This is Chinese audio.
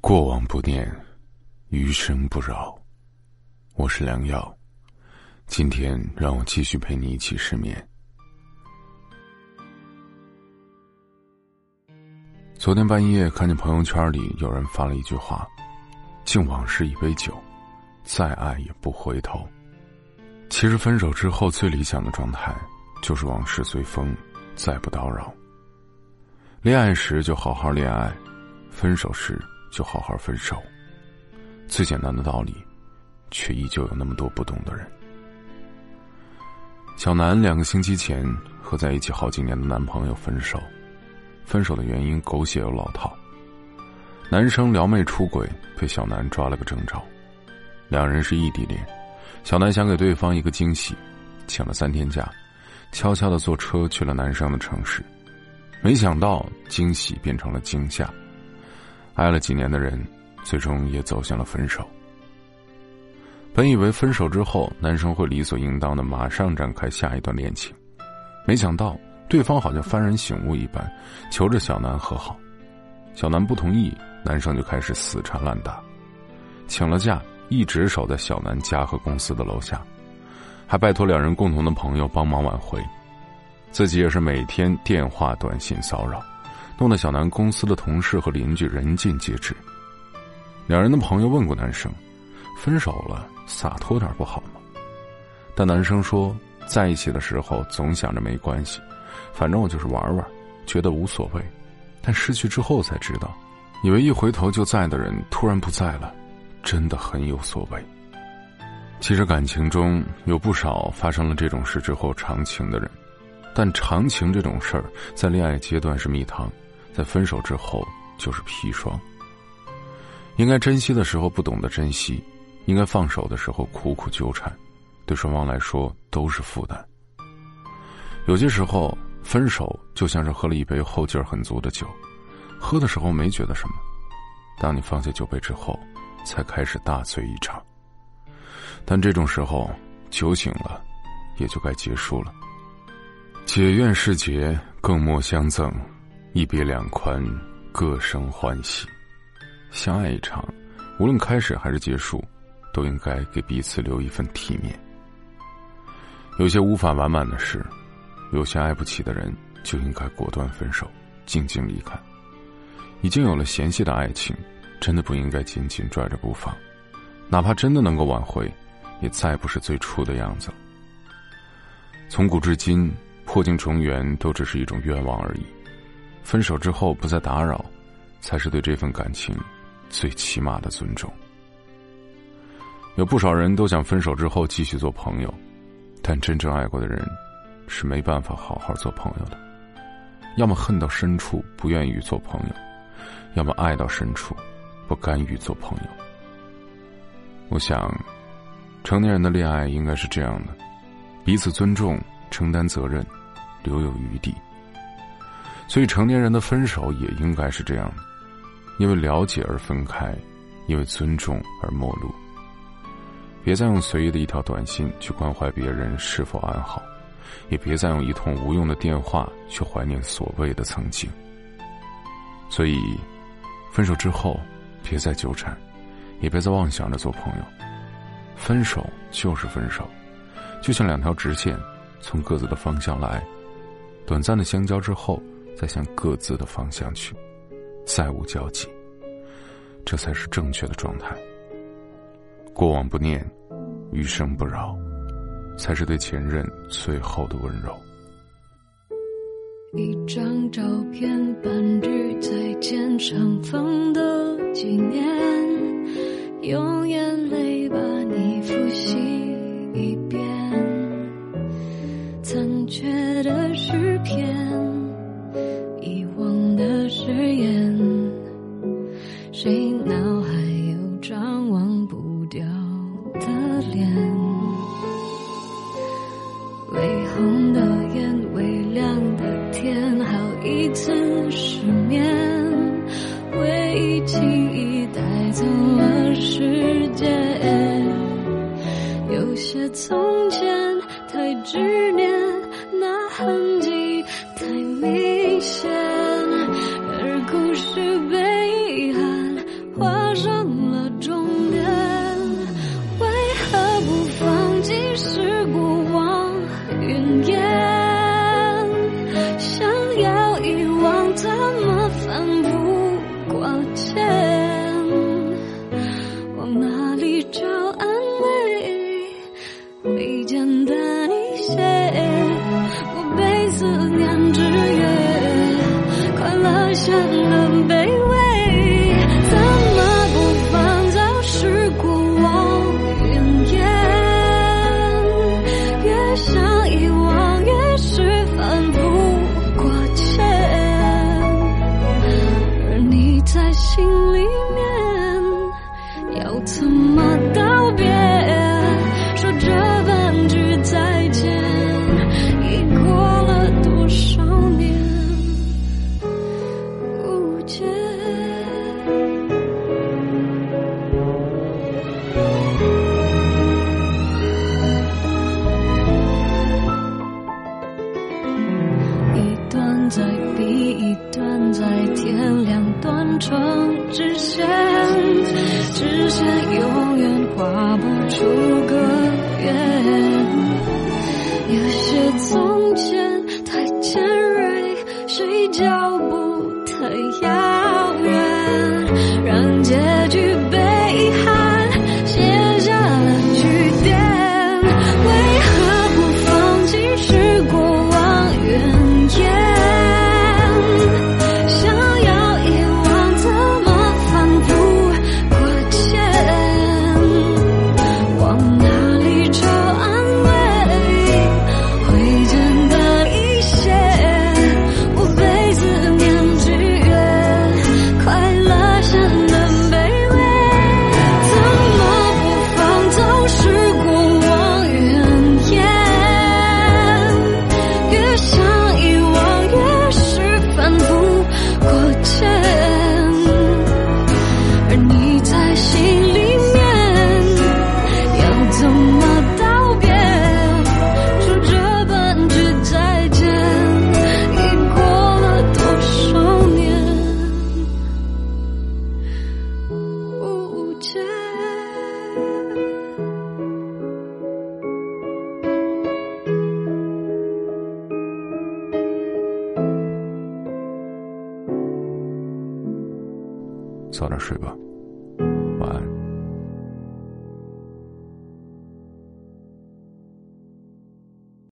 过往不念，余生不扰。我是良药，今天让我继续陪你一起失眠。昨天半夜看见朋友圈里有人发了一句话：“敬往事一杯酒，再爱也不回头。”其实分手之后最理想的状态，就是往事随风，再不叨扰。恋爱时就好好恋爱，分手时。就好好分手。最简单的道理，却依旧有那么多不懂的人。小南两个星期前和在一起好几年的男朋友分手，分手的原因狗血又老套。男生撩妹出轨，被小南抓了个正着。两人是异地恋，小南想给对方一个惊喜，请了三天假，悄悄的坐车去了男生的城市，没想到惊喜变成了惊吓。爱了几年的人，最终也走向了分手。本以为分手之后，男生会理所应当的马上展开下一段恋情，没想到对方好像幡然醒悟一般，求着小南和好。小南不同意，男生就开始死缠烂打，请了假，一直守在小南家和公司的楼下，还拜托两人共同的朋友帮忙挽回，自己也是每天电话、短信骚扰。弄得小南公司的同事和邻居人尽皆知。两人的朋友问过男生：“分手了，洒脱点不好吗？”但男生说：“在一起的时候总想着没关系，反正我就是玩玩，觉得无所谓。但失去之后才知道，以为一回头就在的人突然不在了，真的很有所谓。”其实感情中有不少发生了这种事之后长情的人，但长情这种事儿在恋爱阶段是蜜糖。在分手之后就是砒霜。应该珍惜的时候不懂得珍惜，应该放手的时候苦苦纠缠，对双方来说都是负担。有些时候分手就像是喝了一杯后劲儿很足的酒，喝的时候没觉得什么，当你放下酒杯之后，才开始大醉一场。但这种时候酒醒了，也就该结束了。解怨释结，更莫相赠。一别两宽，各生欢喜。相爱一场，无论开始还是结束，都应该给彼此留一份体面。有些无法完满的事，有些爱不起的人，就应该果断分手，静静离开。已经有了嫌隙的爱情，真的不应该紧紧拽着不放。哪怕真的能够挽回，也再不是最初的样子。从古至今，破镜重圆都只是一种愿望而已。分手之后不再打扰，才是对这份感情最起码的尊重。有不少人都想分手之后继续做朋友，但真正爱过的人是没办法好好做朋友的。要么恨到深处不愿意做朋友，要么爱到深处不甘于做朋友。我想，成年人的恋爱应该是这样的：彼此尊重，承担责任，留有余地。所以，成年人的分手也应该是这样的：因为了解而分开，因为尊重而陌路。别再用随意的一条短信去关怀别人是否安好，也别再用一通无用的电话去怀念所谓的曾经。所以，分手之后，别再纠缠，也别再妄想着做朋友。分手就是分手，就像两条直线，从各自的方向来，短暂的相交之后。再向各自的方向去，再无交集，这才是正确的状态。过往不念，余生不扰，才是对前任最后的温柔。一张照片，半句再见，尘封的纪念，一次失眠，回忆轻易带走了时间。有些从前太执念，那痕迹太明显。在第一段，在天亮断成直线，直线永远画不出个圆，有些从前。早点睡吧。晚安。